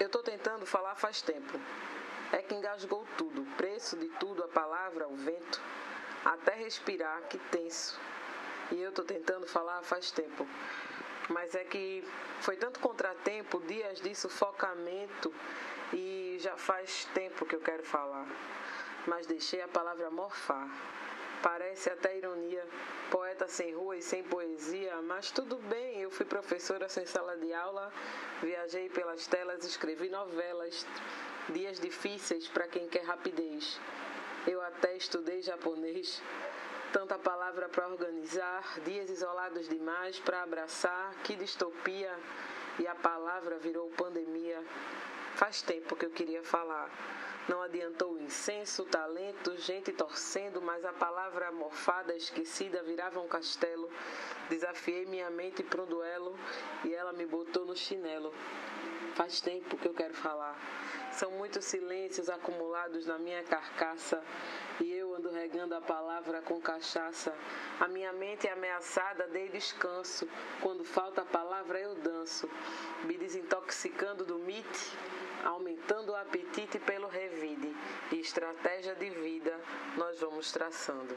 Eu tô tentando falar faz tempo. É que engasgou tudo, o preço de tudo, a palavra, o vento. Até respirar, que tenso. E eu tô tentando falar faz tempo. Mas é que foi tanto contratempo, dias de sufocamento e já faz tempo que eu quero falar. Mas deixei a palavra morfar. Parece até ironia, poeta sem rua e sem poesia, mas tudo bem, eu fui professora sem sala de aula, viajei pelas telas, escrevi novelas, dias difíceis para quem quer rapidez. Eu até estudei japonês, tanta palavra para organizar, dias isolados demais para abraçar, que distopia, e a palavra virou pandemia. Faz tempo que eu queria falar. Não adiantou incenso, talento, gente torcendo, mas a palavra morfada, esquecida, virava um castelo. Desafiei minha mente para um duelo e ela me botou no chinelo. Faz tempo que eu quero falar. São muitos silêncios acumulados na minha carcaça e eu ando regando a palavra com cachaça. A minha mente é ameaçada, dei descanso. Quando falta a palavra, eu danço. Me desintoxicando do mite aumentando o apetite pelo revide e estratégia de vida nós vamos traçando.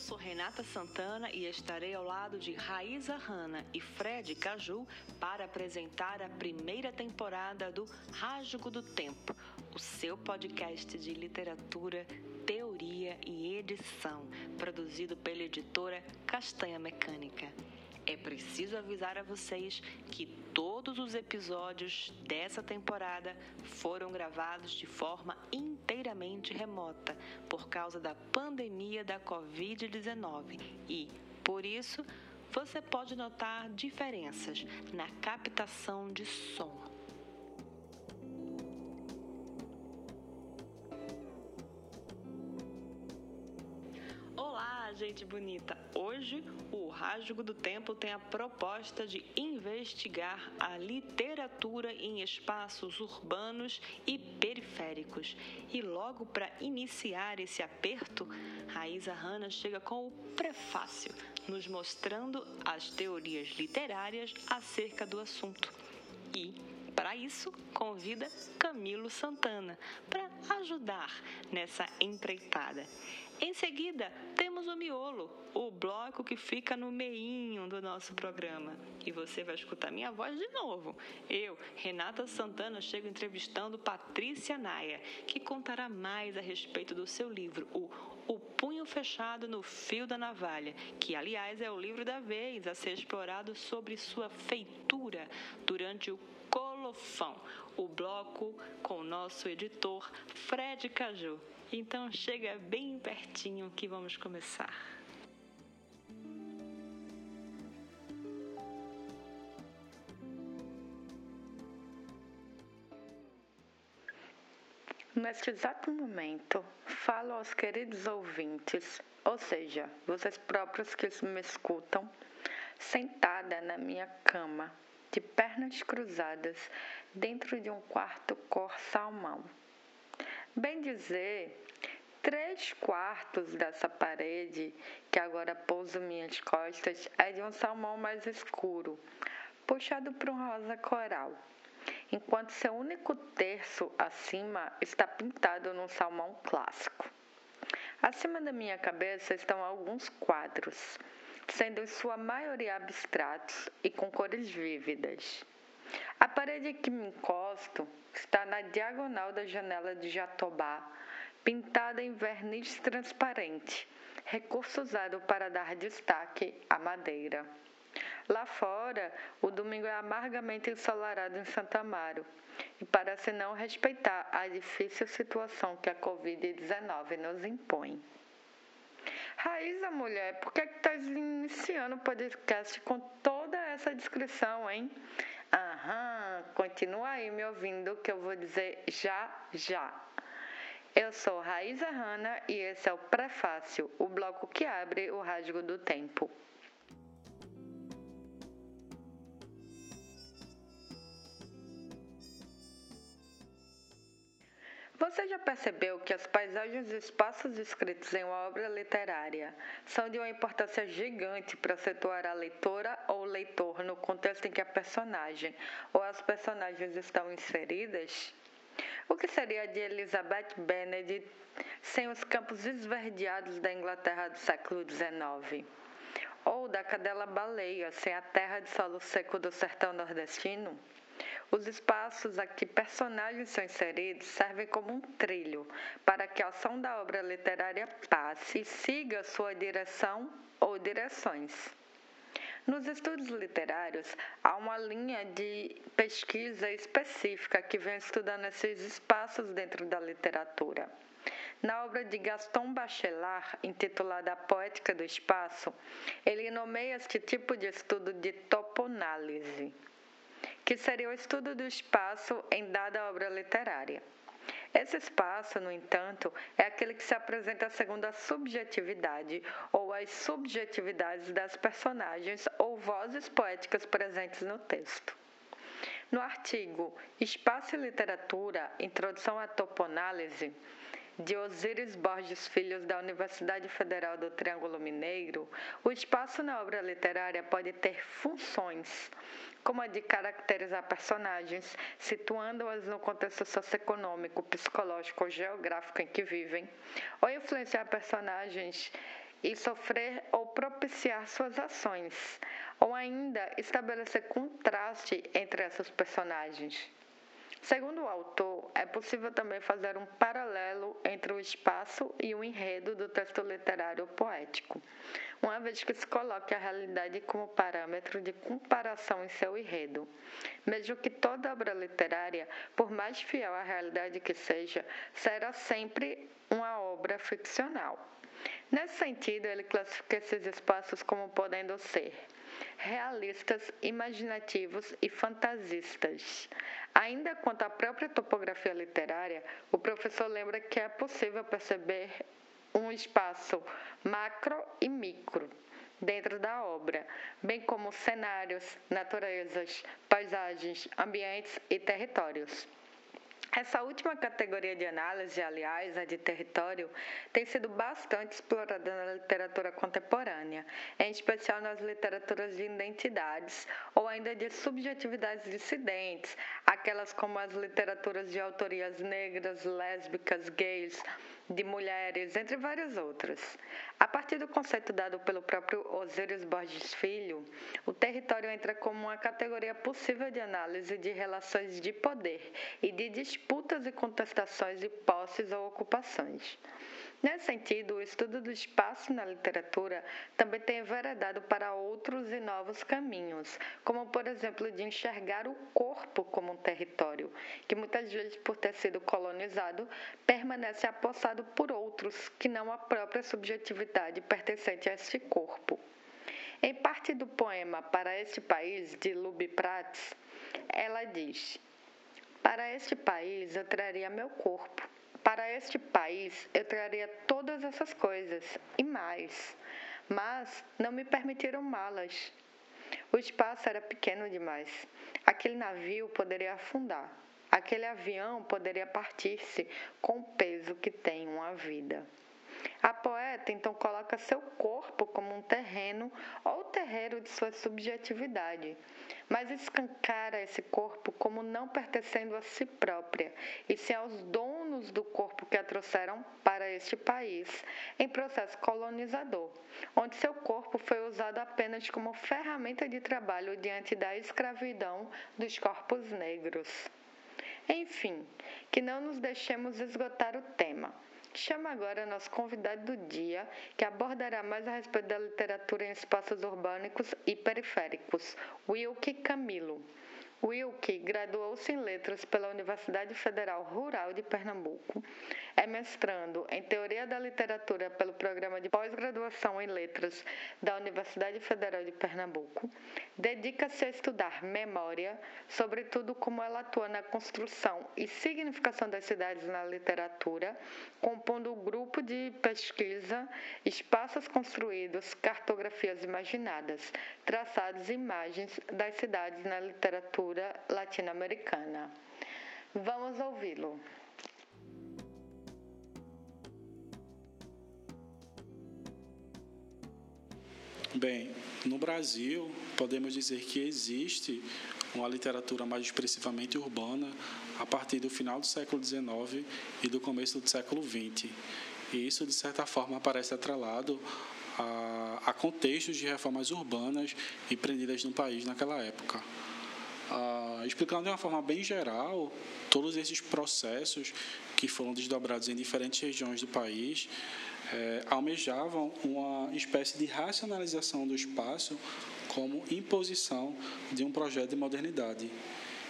Sou Renata Santana e estarei ao lado de Raíza Hanna e Fred Caju para apresentar a primeira temporada do Rasgo do Tempo, o seu podcast de literatura, teoria e edição, produzido pela editora Castanha Mecânica. É preciso avisar a vocês que todos os episódios dessa temporada foram gravados de forma inteiramente remota por causa da pandemia da Covid-19 e, por isso, você pode notar diferenças na captação de som. Gente bonita! Hoje, o Rasgo do Tempo tem a proposta de investigar a literatura em espaços urbanos e periféricos. E logo para iniciar esse aperto, Raíza Hanna chega com o prefácio, nos mostrando as teorias literárias acerca do assunto. E para isso, convida Camilo Santana para ajudar nessa empreitada. Em seguida, temos o miolo, o bloco que fica no meinho do nosso programa. E você vai escutar minha voz de novo. Eu, Renata Santana, chego entrevistando Patrícia Naia, que contará mais a respeito do seu livro, o O Punho Fechado no Fio da Navalha, que, aliás, é o livro da vez a ser explorado sobre sua feitura durante o Colofão, o bloco com o nosso editor Fred Caju. Então chega bem pertinho que vamos começar. Neste exato momento, falo aos queridos ouvintes, ou seja, vocês próprios que me escutam, sentada na minha cama, de pernas cruzadas, dentro de um quarto cor salmão. Bem dizer, três quartos dessa parede, que agora pouso minhas costas, é de um salmão mais escuro, puxado para um rosa coral, enquanto seu único terço acima está pintado num salmão clássico. Acima da minha cabeça estão alguns quadros, sendo em sua maioria abstratos e com cores vívidas. A parede que me encosto está na diagonal da janela de Jatobá, pintada em verniz transparente, recurso usado para dar destaque à madeira. Lá fora, o domingo é amargamente ensolarado em Santa Amaro e parece não respeitar a difícil situação que a Covid-19 nos impõe. Raíza, mulher, por que estás iniciando o podcast com toda essa descrição, hein? Aham, continua aí me ouvindo que eu vou dizer já já. Eu sou Raíza Hanna e esse é o Prefácio, o bloco que abre o rasgo do tempo. Você já percebeu que as paisagens e espaços escritos em uma obra literária são de uma importância gigante para situar a leitora ou leitor no contexto em que a personagem ou as personagens estão inseridas? O que seria de Elizabeth Bennet sem os campos esverdeados da Inglaterra do século XIX? Ou da cadela baleia sem a terra de solo seco do sertão nordestino? Os espaços a que personagens são inseridos servem como um trilho para que a ação da obra literária passe e siga sua direção ou direções. Nos estudos literários, há uma linha de pesquisa específica que vem estudando esses espaços dentro da literatura. Na obra de Gaston Bachelard, intitulada A Poética do Espaço, ele nomeia este tipo de estudo de toponálise que seria o estudo do espaço em dada obra literária. Esse espaço, no entanto, é aquele que se apresenta segundo a subjetividade ou as subjetividades das personagens ou vozes poéticas presentes no texto. No artigo Espaço e Literatura Introdução à Toponálise, de Osíris Borges Filhos da Universidade Federal do Triângulo Mineiro, o espaço na obra literária pode ter funções como a de caracterizar personagens, situando-as no contexto socioeconômico, psicológico ou geográfico em que vivem, ou influenciar personagens e sofrer ou propiciar suas ações, ou ainda estabelecer contraste entre essas personagens. Segundo o autor, é possível também fazer um paralelo entre o espaço e o enredo do texto literário poético, uma vez que se coloque a realidade como parâmetro de comparação em seu enredo. Mesmo que toda obra literária, por mais fiel à realidade que seja, será sempre uma obra ficcional. Nesse sentido, ele classifica esses espaços como podendo ser realistas, imaginativos e fantasistas. Ainda quanto à própria topografia literária, o professor lembra que é possível perceber um espaço macro e micro dentro da obra, bem como cenários, naturezas, paisagens, ambientes e territórios. Essa última categoria de análise, aliás, a de território, tem sido bastante explorada na literatura contemporânea, em especial nas literaturas de identidades ou ainda de subjetividades dissidentes, aquelas como as literaturas de autorias negras, lésbicas, gays, de mulheres, entre várias outras. A partir do conceito dado pelo próprio Osíris Borges Filho, o território entra como uma categoria possível de análise de relações de poder e de disputas e contestações de posses ou ocupações. Nesse sentido, o estudo do espaço na literatura também tem enveredado para outros e novos caminhos, como, por exemplo, de enxergar o corpo como um território, que muitas vezes, por ter sido colonizado, permanece apossado por outros, que não a própria subjetividade pertencente a este corpo. Em parte do poema Para este País, de Luby Prats, ela diz: Para este país eu traria meu corpo para este país, eu traria todas essas coisas e mais, mas não me permitiram malas. O espaço era pequeno demais. Aquele navio poderia afundar. Aquele avião poderia partir-se com o peso que tem uma vida. A poeta então coloca seu corpo como um terreno ou terreiro de sua subjetividade, mas escancara esse corpo como não pertencendo a si própria, e sim aos donos do corpo que a trouxeram para este país, em processo colonizador, onde seu corpo foi usado apenas como ferramenta de trabalho diante da escravidão dos corpos negros. Enfim, que não nos deixemos esgotar o tema. Chamo agora nosso convidado do dia, que abordará mais a respeito da literatura em espaços urbânicos e periféricos, Wilke Camilo. Wilke graduou-se em Letras pela Universidade Federal Rural de Pernambuco. É mestrando em Teoria da Literatura pelo Programa de Pós-Graduação em Letras da Universidade Federal de Pernambuco. Dedica-se a estudar memória, sobretudo como ela atua na construção e significação das cidades na literatura, compondo o grupo de pesquisa Espaços Construídos, Cartografias Imaginadas, traçados e imagens das cidades na literatura latino-americana. Vamos ouvi-lo. Bem, no Brasil, podemos dizer que existe uma literatura mais expressivamente urbana a partir do final do século XIX e do começo do século XX. E isso, de certa forma, aparece atrelado a, a contextos de reformas urbanas empreendidas no país naquela época. Ah, explicando de uma forma bem geral, todos esses processos que foram desdobrados em diferentes regiões do país é, almejavam uma espécie de racionalização do espaço como imposição de um projeto de modernidade.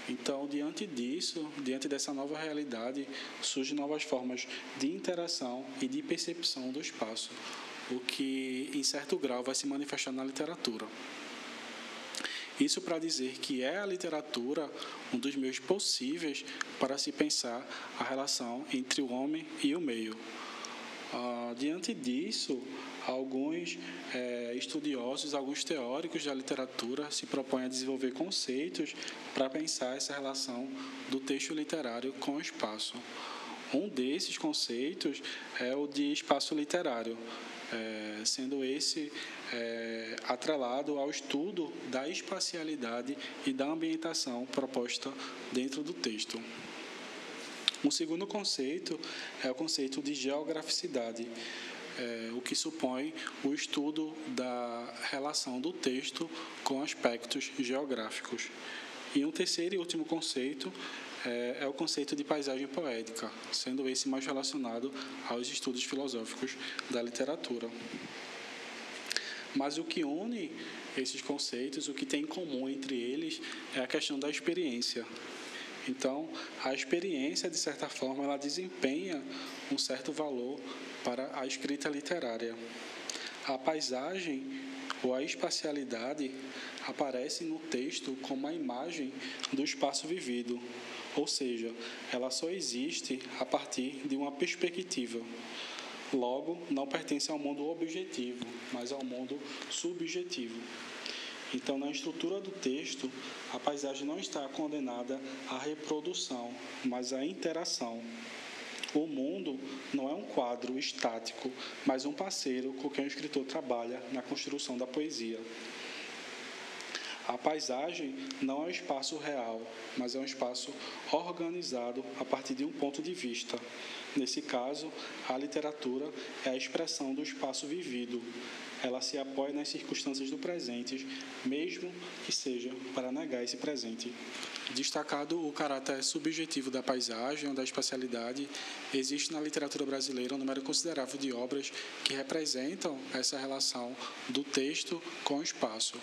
Então, diante disso, diante dessa nova realidade, surgem novas formas de interação e de percepção do espaço, o que, em certo grau, vai se manifestar na literatura. Isso para dizer que é a literatura um dos meios possíveis para se pensar a relação entre o homem e o meio. Ah, diante disso, alguns é, estudiosos, alguns teóricos da literatura se propõem a desenvolver conceitos para pensar essa relação do texto literário com o espaço. Um desses conceitos é o de espaço literário, é, sendo esse é, atrelado ao estudo da espacialidade e da ambientação proposta dentro do texto. Um segundo conceito é o conceito de geograficidade, é, o que supõe o estudo da relação do texto com aspectos geográficos. E um terceiro e último conceito é, é, o conceito de paisagem poética, sendo esse mais relacionado aos estudos filosóficos da literatura. Mas o que une esses conceitos, o que tem em comum entre eles, é a questão da experiência. Então, a experiência, de certa forma, ela desempenha um certo valor para a escrita literária. A paisagem ou a espacialidade aparece no texto como a imagem do espaço vivido, ou seja, ela só existe a partir de uma perspectiva. Logo, não pertence ao mundo objetivo, mas ao mundo subjetivo. Então, na estrutura do texto, a paisagem não está condenada à reprodução, mas à interação. O mundo não é um quadro estático, mas um parceiro com quem o escritor trabalha na construção da poesia. A paisagem não é um espaço real, mas é um espaço organizado a partir de um ponto de vista. Nesse caso, a literatura é a expressão do espaço vivido. Ela se apoia nas circunstâncias do presente, mesmo que seja para negar esse presente. Destacado o caráter subjetivo da paisagem ou da espacialidade, existe na literatura brasileira um número considerável de obras que representam essa relação do texto com o espaço.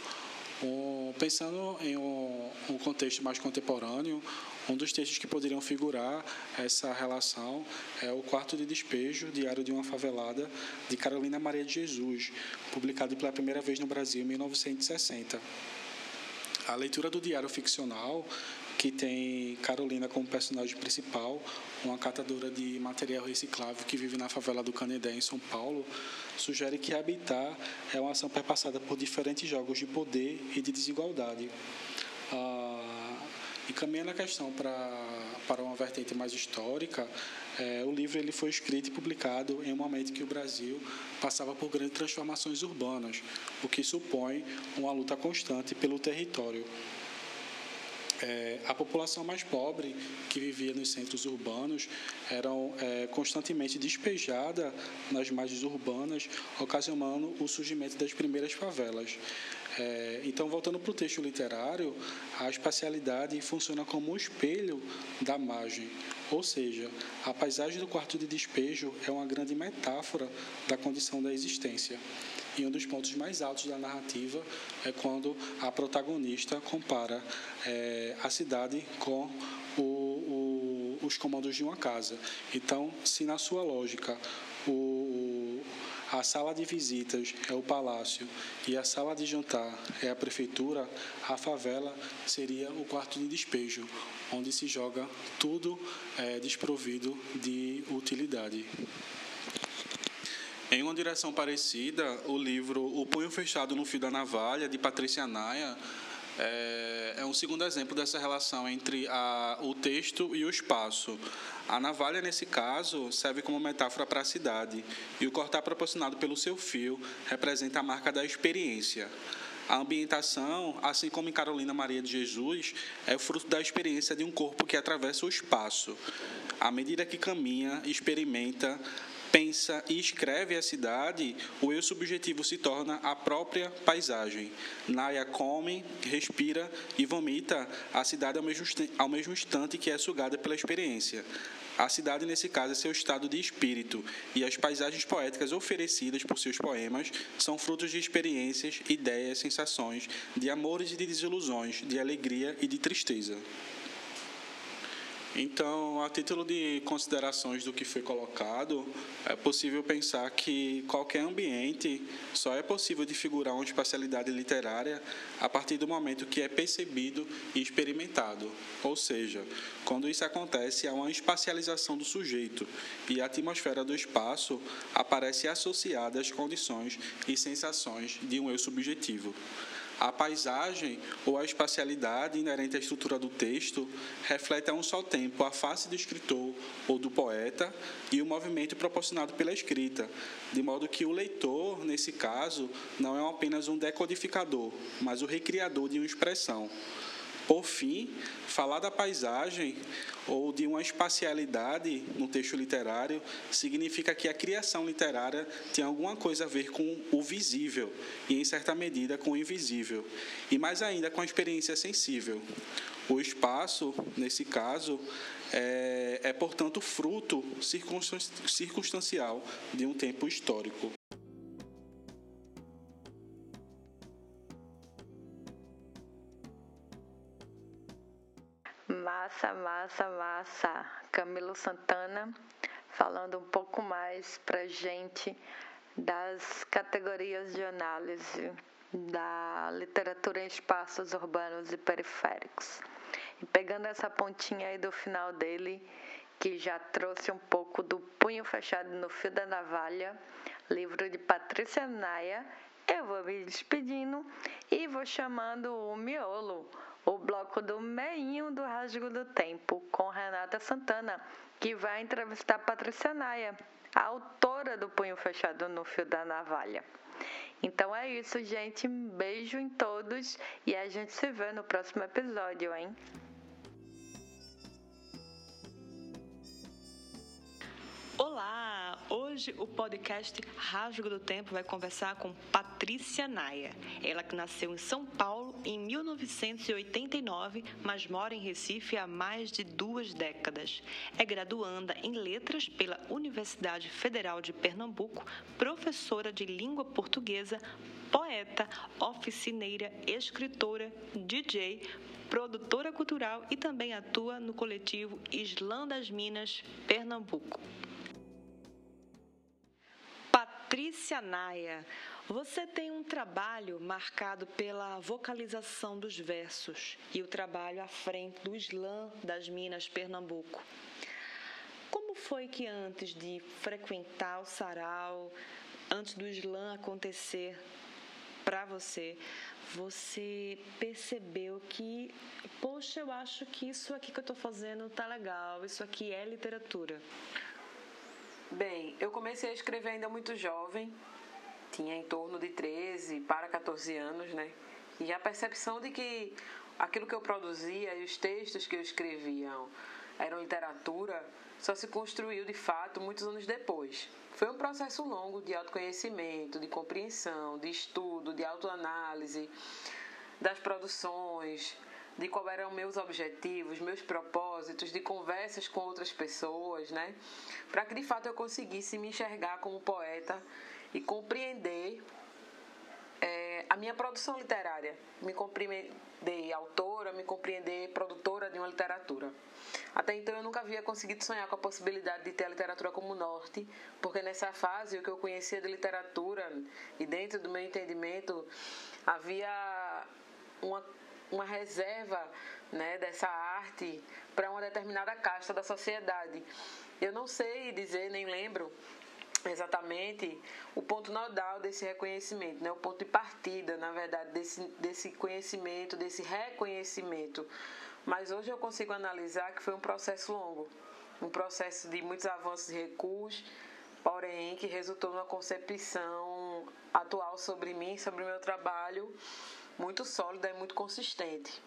Pensando em um, um, contexto mais contemporâneo, um dos textos que poderiam figurar essa relação é o Quarto de Despejo, Diário de uma Favelada, de Carolina Maria de Jesus, publicado pela primeira vez no Brasil em 1960. A leitura do diário ficcional que tem Carolina como personagem principal, uma catadora de material reciclável que vive na favela do Canedé, em São Paulo, sugere que habitar é uma ação perpassada por diferentes jogos de poder e de desigualdade. Ah, e caminhando a questão para, para uma vertente mais histórica, é, o livro ele foi escrito e publicado em um momento que o Brasil passava por grandes transformações urbanas, o que supõe uma luta constante pelo território. É, a população mais pobre que vivia nos centros urbanos era é, constantemente despejada nas margens urbanas, ocasionando o surgimento das primeiras favelas. É, então, voltando para o texto literário, a espacialidade funciona como um espelho da margem, ou seja, a paisagem do quarto de despejo é uma grande metáfora da condição da existência. E um dos pontos mais altos da narrativa é quando a protagonista compara é, a cidade com o, o, os comandos de uma casa. Então, se na sua lógica o, a sala de visitas é o palácio e a sala de jantar é a prefeitura, a favela seria o quarto de despejo, onde se joga tudo é, desprovido de utilidade. Em uma direção parecida, o livro O Punho Fechado no Fio da Navalha, de Patrícia Naia, é, é um segundo exemplo dessa relação entre a, o texto e o espaço. A navalha, nesse caso, serve como metáfora para a cidade, e o cortar proporcionado pelo seu fio representa a marca da experiência. A ambientação, assim como em Carolina Maria de Jesus, é fruto da experiência de um corpo que atravessa o espaço. À medida que caminha, experimenta, pensa e escreve a cidade, o eu subjetivo se torna a própria paisagem. Naya come, respira e vomita a cidade ao mesmo, ao mesmo instante que é sugada pela experiência. A cidade, nesse caso, é seu estado de espírito, e as paisagens poéticas oferecidas por seus poemas são frutos de experiências, ideias, sensações, de amores e de desilusões, de alegria e de tristeza. Então, a título de considerações do que foi colocado, é possível pensar que qualquer ambiente só é possível de figurar uma espacialidade literária a partir do momento que é percebido e experimentado. Ou seja, quando isso acontece, há uma espacialização do sujeito e a atmosfera do espaço aparece associada às condições e sensações de um eu subjetivo. A paisagem ou a espacialidade inerente à estrutura do texto reflete a um só tempo a face do escritor ou do poeta e o movimento proporcionado pela escrita, de modo que o leitor, nesse caso, não é apenas um decodificador, mas o recriador de uma expressão. Por fim, falar da paisagem ou de uma espacialidade no texto literário significa que a criação literária tem alguma coisa a ver com o visível e, em certa medida, com o invisível, e mais ainda com a experiência sensível. O espaço, nesse caso, é, é portanto, fruto circunstancial de um tempo histórico. Massa, massa, massa. Camilo Santana falando um pouco mais para gente das categorias de análise da literatura em espaços urbanos e periféricos. E pegando essa pontinha aí do final dele, que já trouxe um pouco do Punho Fechado no Fio da Navalha, livro de Patrícia Naia, eu vou me despedindo e vou chamando o miolo o bloco do meinho do Rasgo do Tempo, com Renata Santana, que vai entrevistar Patrícia Naia, a autora do Punho Fechado no Fio da Navalha. Então é isso, gente. Um beijo em todos e a gente se vê no próximo episódio, hein? Olá! Hoje o podcast Rasgo do Tempo vai conversar com Patrícia Naia. Ela que nasceu em São Paulo em 1989, mas mora em Recife há mais de duas décadas. É graduanda em Letras pela Universidade Federal de Pernambuco, professora de língua portuguesa, poeta, oficineira, escritora, DJ, produtora cultural e também atua no coletivo Islã das Minas, Pernambuco. Patrícia Naia, você tem um trabalho marcado pela vocalização dos versos e o trabalho à frente do Islã das Minas, Pernambuco. Como foi que antes de frequentar o sarau, antes do Islã acontecer para você, você percebeu que, poxa, eu acho que isso aqui que eu estou fazendo tá legal, isso aqui é literatura? Bem, eu comecei a escrever ainda muito jovem, tinha em torno de 13 para 14 anos, né? E a percepção de que aquilo que eu produzia e os textos que eu escrevia eram literatura só se construiu de fato muitos anos depois. Foi um processo longo de autoconhecimento, de compreensão, de estudo, de autoanálise das produções, de quais eram meus objetivos, meus propósitos, de conversas com outras pessoas, né? Para que de fato eu conseguisse me enxergar como poeta e compreender é, a minha produção literária, me compreender autora, me compreender produtora de uma literatura. Até então eu nunca havia conseguido sonhar com a possibilidade de ter a literatura como norte, porque nessa fase o que eu conhecia de literatura e dentro do meu entendimento havia uma uma reserva né, dessa arte para uma determinada casta da sociedade. Eu não sei dizer, nem lembro exatamente o ponto nodal desse reconhecimento, né? o ponto de partida, na verdade, desse, desse conhecimento, desse reconhecimento. Mas hoje eu consigo analisar que foi um processo longo, um processo de muitos avanços e recuos, porém que resultou numa concepção atual sobre mim, sobre o meu trabalho, muito sólida e muito consistente.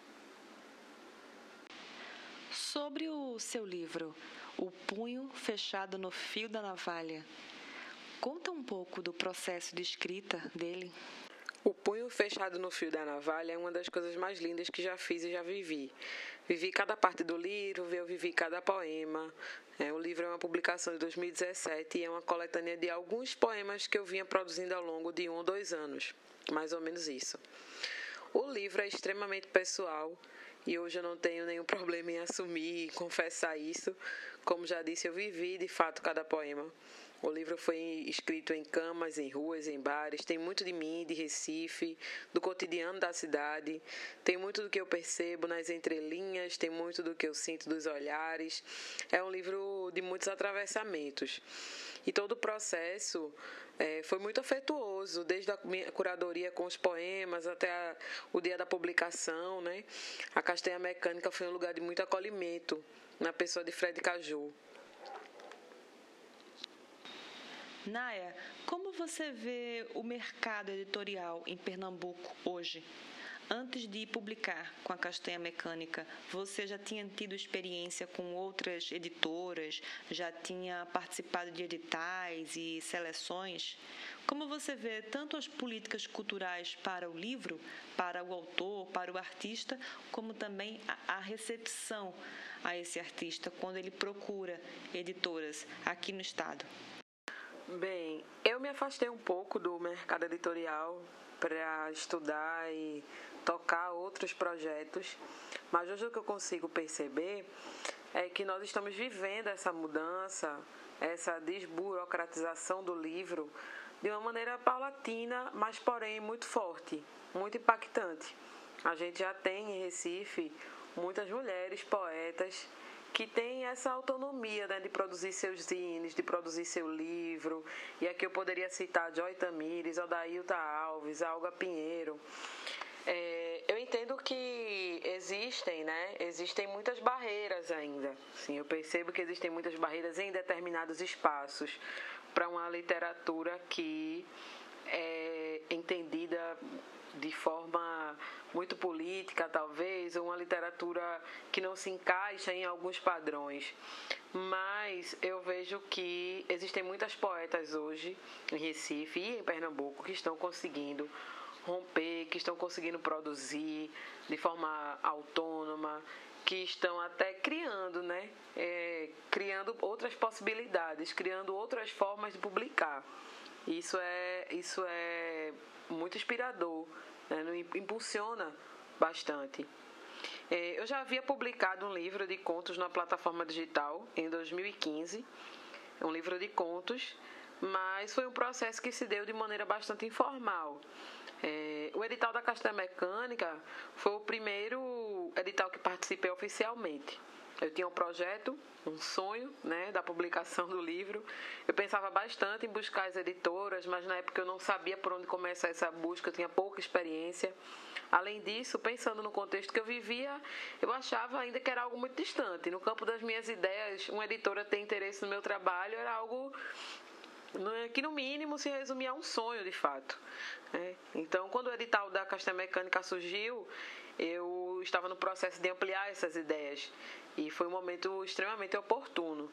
Sobre o seu livro, O Punho Fechado no Fio da Navalha, conta um pouco do processo de escrita dele. O punho fechado no fio da navalha é uma das coisas mais lindas que já fiz e já vivi. Vivi cada parte do livro, eu vivi cada poema. É, o livro é uma publicação de 2017 e é uma coletânea de alguns poemas que eu vinha produzindo ao longo de um ou dois anos, mais ou menos isso. O livro é extremamente pessoal e hoje eu não tenho nenhum problema em assumir e confessar isso. Como já disse, eu vivi de fato cada poema. O livro foi escrito em camas, em ruas, em bares. Tem muito de mim, de Recife, do cotidiano da cidade. Tem muito do que eu percebo nas entrelinhas, tem muito do que eu sinto dos olhares. É um livro de muitos atravessamentos. E todo o processo é, foi muito afetuoso, desde a minha curadoria com os poemas até a, o dia da publicação. Né? A Castanha Mecânica foi um lugar de muito acolhimento na pessoa de Fred Caju. Naya, como você vê o mercado editorial em Pernambuco hoje? Antes de publicar com a Castanha Mecânica, você já tinha tido experiência com outras editoras? Já tinha participado de editais e seleções? Como você vê tanto as políticas culturais para o livro, para o autor, para o artista, como também a recepção a esse artista quando ele procura editoras aqui no estado? Bem, eu me afastei um pouco do mercado editorial para estudar e tocar outros projetos, mas hoje o que eu consigo perceber é que nós estamos vivendo essa mudança, essa desburocratização do livro de uma maneira paulatina, mas porém muito forte, muito impactante. A gente já tem em Recife muitas mulheres poetas que tem essa autonomia né, de produzir seus zines, de produzir seu livro. E aqui eu poderia citar Joy Tamires, Odailta Alves, Alga Pinheiro. É, eu entendo que existem, né? Existem muitas barreiras ainda. Sim, eu percebo que existem muitas barreiras em determinados espaços para uma literatura que é entendida de forma muito política, talvez, ou uma literatura que não se encaixa em alguns padrões. Mas eu vejo que existem muitas poetas hoje em Recife e em Pernambuco que estão conseguindo romper, que estão conseguindo produzir de forma autônoma, que estão até criando, né? É, criando outras possibilidades, criando outras formas de publicar. Isso é, isso é muito inspirador né, impulsiona bastante. É, eu já havia publicado um livro de contos na plataforma digital em 2015, um livro de contos, mas foi um processo que se deu de maneira bastante informal. É, o edital da Castanha Mecânica foi o primeiro edital que participei oficialmente. Eu tinha um projeto, um sonho, né, da publicação do livro. Eu pensava bastante em buscar as editoras, mas na época eu não sabia por onde começar essa busca, eu tinha pouca experiência. Além disso, pensando no contexto que eu vivia, eu achava ainda que era algo muito distante. No campo das minhas ideias, uma editora ter interesse no meu trabalho era algo que no mínimo se resumia a um sonho de fato. Né? Então, quando o edital da Castanha Mecânica surgiu, eu estava no processo de ampliar essas ideias e foi um momento extremamente oportuno.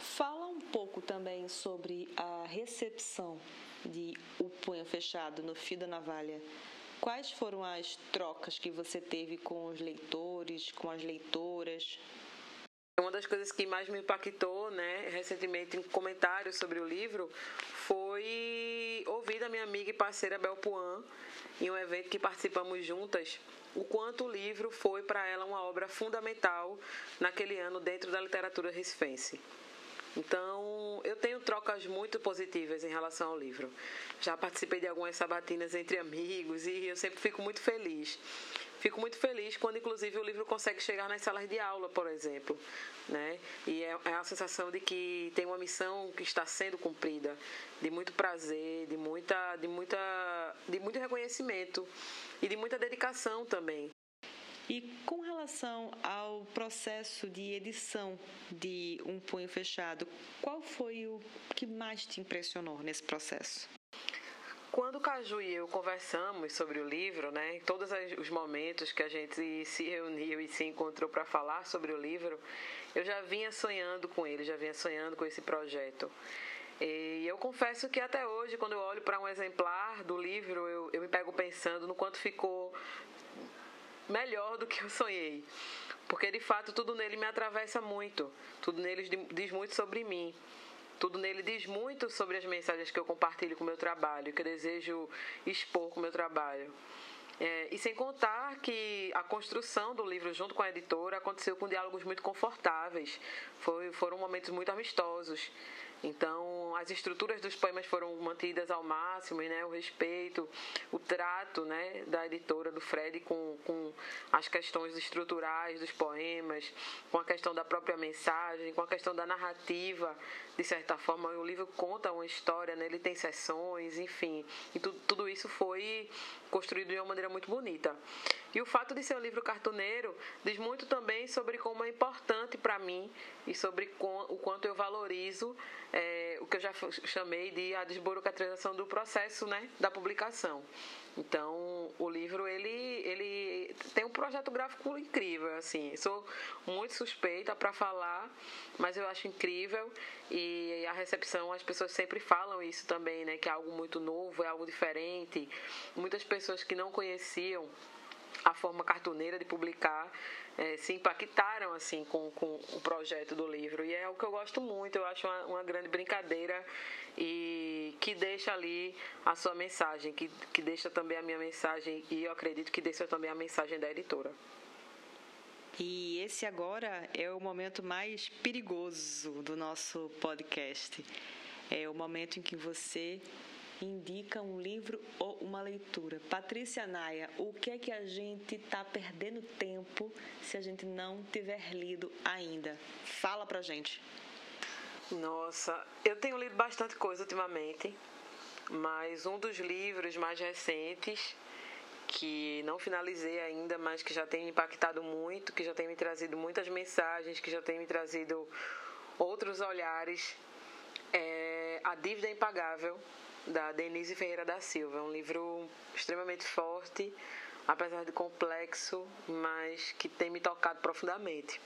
Fala um pouco também sobre a recepção de O Punho Fechado no Fio da Navalha. Quais foram as trocas que você teve com os leitores, com as leitoras? Uma das coisas que mais me impactou, né, recentemente em comentários sobre o livro, foi ouvir da minha amiga e parceira Bel Puan, em um evento que participamos juntas, o quanto o livro foi para ela uma obra fundamental naquele ano dentro da literatura recifense. Então, eu tenho trocas muito positivas em relação ao livro. Já participei de algumas sabatinas entre amigos e eu sempre fico muito feliz. Fico muito feliz quando, inclusive, o livro consegue chegar nas salas de aula, por exemplo. Né? E é, é a sensação de que tem uma missão que está sendo cumprida, de muito prazer, de, muita, de, muita, de muito reconhecimento e de muita dedicação também. E com relação ao processo de edição de Um Punho Fechado, qual foi o que mais te impressionou nesse processo? Quando o Caju e eu conversamos sobre o livro, né, todos os momentos que a gente se reuniu e se encontrou para falar sobre o livro, eu já vinha sonhando com ele, já vinha sonhando com esse projeto. E eu confesso que até hoje, quando eu olho para um exemplar do livro, eu, eu me pego pensando no quanto ficou melhor do que eu sonhei. Porque de fato tudo nele me atravessa muito, tudo nele diz muito sobre mim. Tudo nele diz muito sobre as mensagens que eu compartilho com o meu trabalho, que eu desejo expor com o meu trabalho. É, e sem contar que a construção do livro junto com a editora aconteceu com diálogos muito confortáveis, Foi, foram momentos muito amistosos. Então, as estruturas dos poemas foram mantidas ao máximo, né? o respeito, o trato né? da editora, do Fred, com, com as questões estruturais dos poemas, com a questão da própria mensagem, com a questão da narrativa, de certa forma. O livro conta uma história, né? ele tem sessões, enfim. E tudo, tudo isso foi construído de uma maneira muito bonita. E o fato de ser um livro cartuneiro diz muito também sobre como é importante para mim e sobre o quanto eu valorizo é, o que eu já chamei de a desburocratização do processo né, da publicação. Então, o livro ele, ele tem um projeto gráfico incrível, assim. Sou muito suspeita para falar, mas eu acho incrível e a recepção, as pessoas sempre falam isso também, né, que é algo muito novo, é algo diferente. Muitas pessoas que não conheciam a forma cartuneira de publicar é, se impactaram assim com, com o projeto do livro e é o que eu gosto muito eu acho uma, uma grande brincadeira e que deixa ali a sua mensagem que, que deixa também a minha mensagem e eu acredito que deixa também a mensagem da editora e esse agora é o momento mais perigoso do nosso podcast. É o momento em que você indica um livro ou uma leitura. Patrícia Naia, o que é que a gente está perdendo tempo se a gente não tiver lido ainda? Fala pra gente. Nossa, eu tenho lido bastante coisa ultimamente, mas um dos livros mais recentes que não finalizei ainda, mas que já tem me impactado muito, que já tem me trazido muitas mensagens, que já tem me trazido outros olhares, é A Dívida Impagável, da Denise Ferreira da Silva. É um livro extremamente forte, apesar de complexo, mas que tem me tocado profundamente.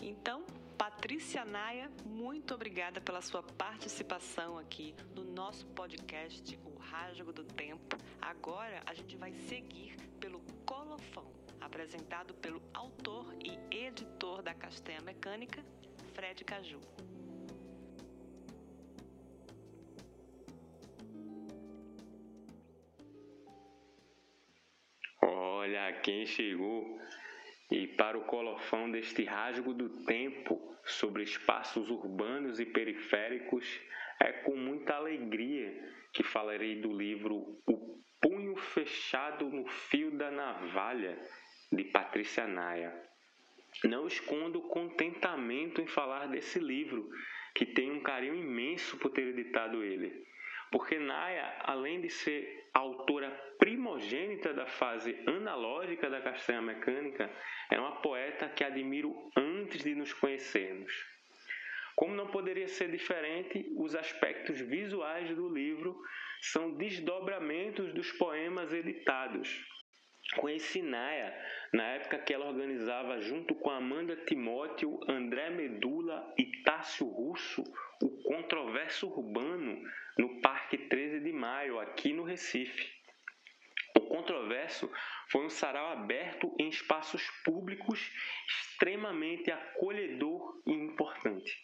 Então, Patrícia Naia, muito obrigada pela sua participação aqui no nosso podcast O Rasgo do Tempo. Agora a gente vai seguir apresentado pelo autor e editor da Castanha Mecânica, Fred Caju. Olha quem chegou! E para o colofão deste rasgo do tempo sobre espaços urbanos e periféricos, é com muita alegria que falarei do livro O Punho Fechado no Fio da Navalha, de Patrícia Naia. Não escondo contentamento em falar desse livro, que tem um carinho imenso por ter editado ele. Porque Naia, além de ser autora primogênita da fase analógica da castanha mecânica, é uma poeta que admiro antes de nos conhecermos. Como não poderia ser diferente, os aspectos visuais do livro são desdobramentos dos poemas editados, Conheci Naya na época que ela organizava, junto com Amanda Timóteo, André Medula e Tássio Russo, o Controverso Urbano no Parque 13 de Maio, aqui no Recife. O Controverso foi um sarau aberto em espaços públicos extremamente acolhedor e importante.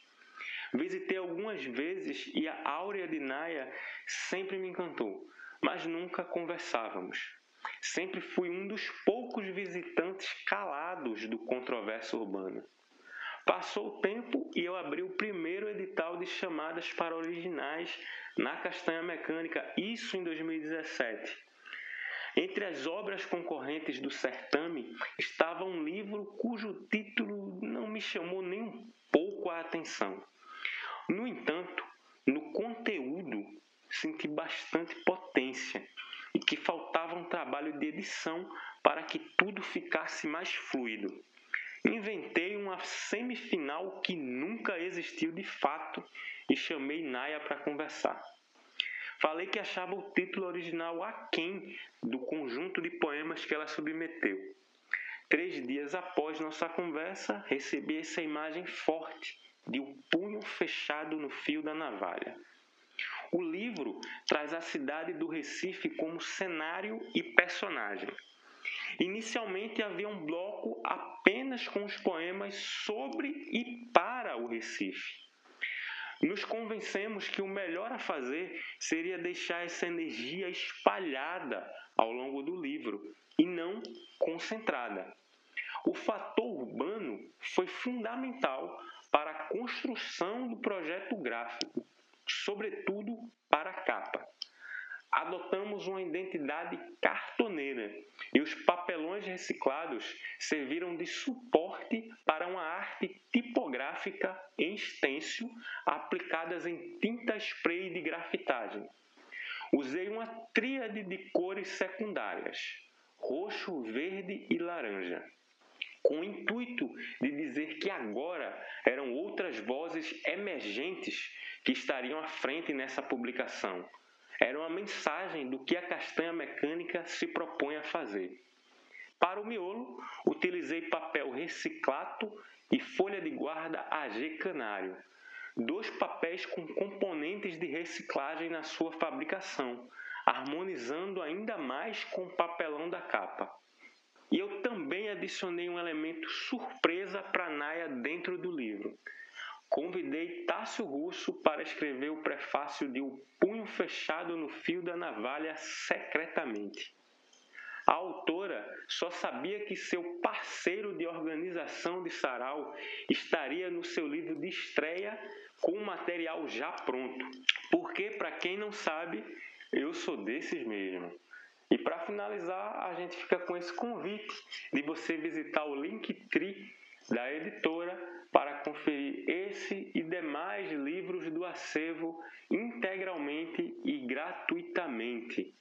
Visitei algumas vezes e a áurea de Naya sempre me encantou, mas nunca conversávamos. Sempre fui um dos poucos visitantes calados do controverso urbano. Passou o tempo e eu abri o primeiro edital de chamadas para originais na Castanha Mecânica, isso em 2017. Entre as obras concorrentes do certame estava um livro cujo título não me chamou nem um pouco a atenção. No entanto, no conteúdo senti bastante potência trabalho de edição para que tudo ficasse mais fluido. Inventei uma semifinal que nunca existiu de fato e chamei Naya para conversar. Falei que achava o título original aquém do conjunto de poemas que ela submeteu. Três dias após nossa conversa, recebi essa imagem forte de um punho fechado no fio da navalha. O livro traz a cidade do Recife como cenário e personagem. Inicialmente havia um bloco apenas com os poemas sobre e para o Recife. Nos convencemos que o melhor a fazer seria deixar essa energia espalhada ao longo do livro e não concentrada. O fator urbano foi fundamental para a construção do projeto gráfico, sobretudo para a capa adotamos uma identidade cartoneira e os papelões reciclados serviram de suporte para uma arte tipográfica em stencil aplicadas em tinta spray de grafitagem. Usei uma tríade de cores secundárias: roxo, verde e laranja com o intuito de dizer que agora eram outras vozes emergentes que estariam à frente nessa publicação, era uma mensagem do que a castanha mecânica se propõe a fazer. Para o miolo, utilizei papel reciclato e folha de guarda AG Canário, dois papéis com componentes de reciclagem na sua fabricação, harmonizando ainda mais com o papelão da capa. E eu também adicionei um elemento surpresa para Naya dentro do livro convidei Tássio Russo para escrever o prefácio de O Punho Fechado no Fio da Navalha secretamente. A autora só sabia que seu parceiro de organização de sarau estaria no seu livro de estreia com o material já pronto. Porque, para quem não sabe, eu sou desses mesmo. E para finalizar, a gente fica com esse convite de você visitar o Linktree da editora para conferir esse e demais livros do acervo integralmente e gratuitamente.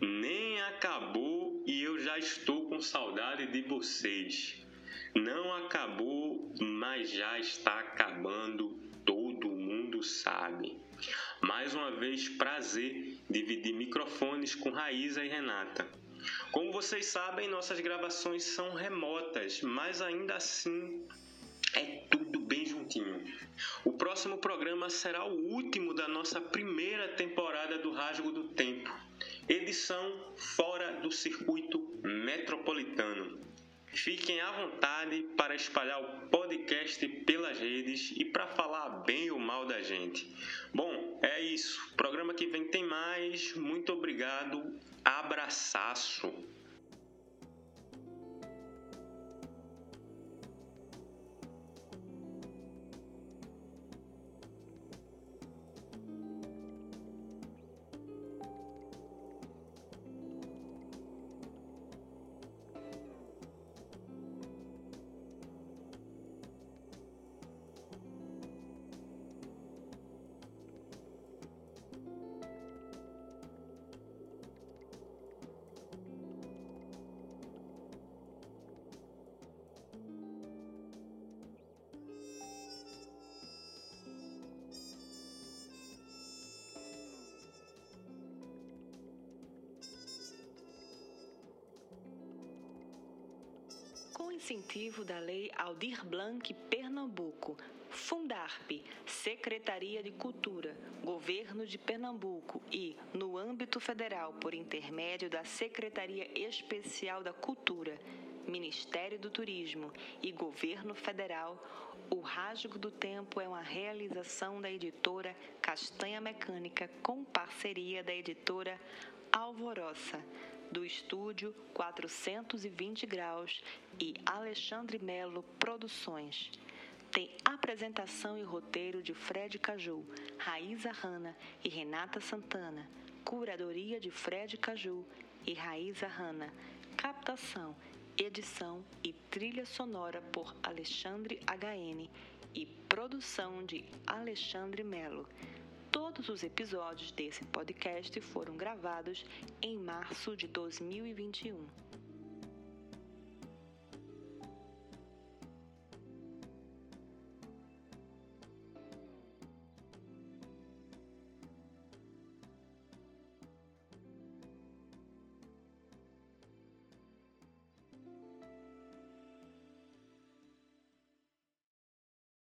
Nem acabou e eu já estou com saudade de vocês. Não acabou, mas já está acabando, todo mundo sabe. Mais uma vez, prazer dividir microfones com Raíza e Renata. Como vocês sabem, nossas gravações são remotas, mas ainda assim é tudo bem juntinho. O próximo programa será o último da nossa primeira temporada do Rasgo do Tempo, edição fora do circuito metropolitano. Fiquem à vontade para espalhar o podcast pelas redes e para falar bem ou mal da gente. Bom, é isso. Programa que vem tem mais. Muito obrigado. Abraçaço. Incentivo da Lei Aldir Blanc Pernambuco, Fundarp, Secretaria de Cultura, Governo de Pernambuco. E, no âmbito federal, por intermédio da Secretaria Especial da Cultura, Ministério do Turismo e Governo Federal, o Rasgo do Tempo é uma realização da editora Castanha Mecânica com parceria da editora Alvoroça, do estúdio 420 Graus e Alexandre Melo Produções. Tem apresentação e roteiro de Fred Caju, Raíza Hanna e Renata Santana. Curadoria de Fred Caju e Raíza Hanna. Captação edição e trilha sonora por Alexandre HN e produção de Alexandre Melo. Todos os episódios desse podcast foram gravados em março de 2021.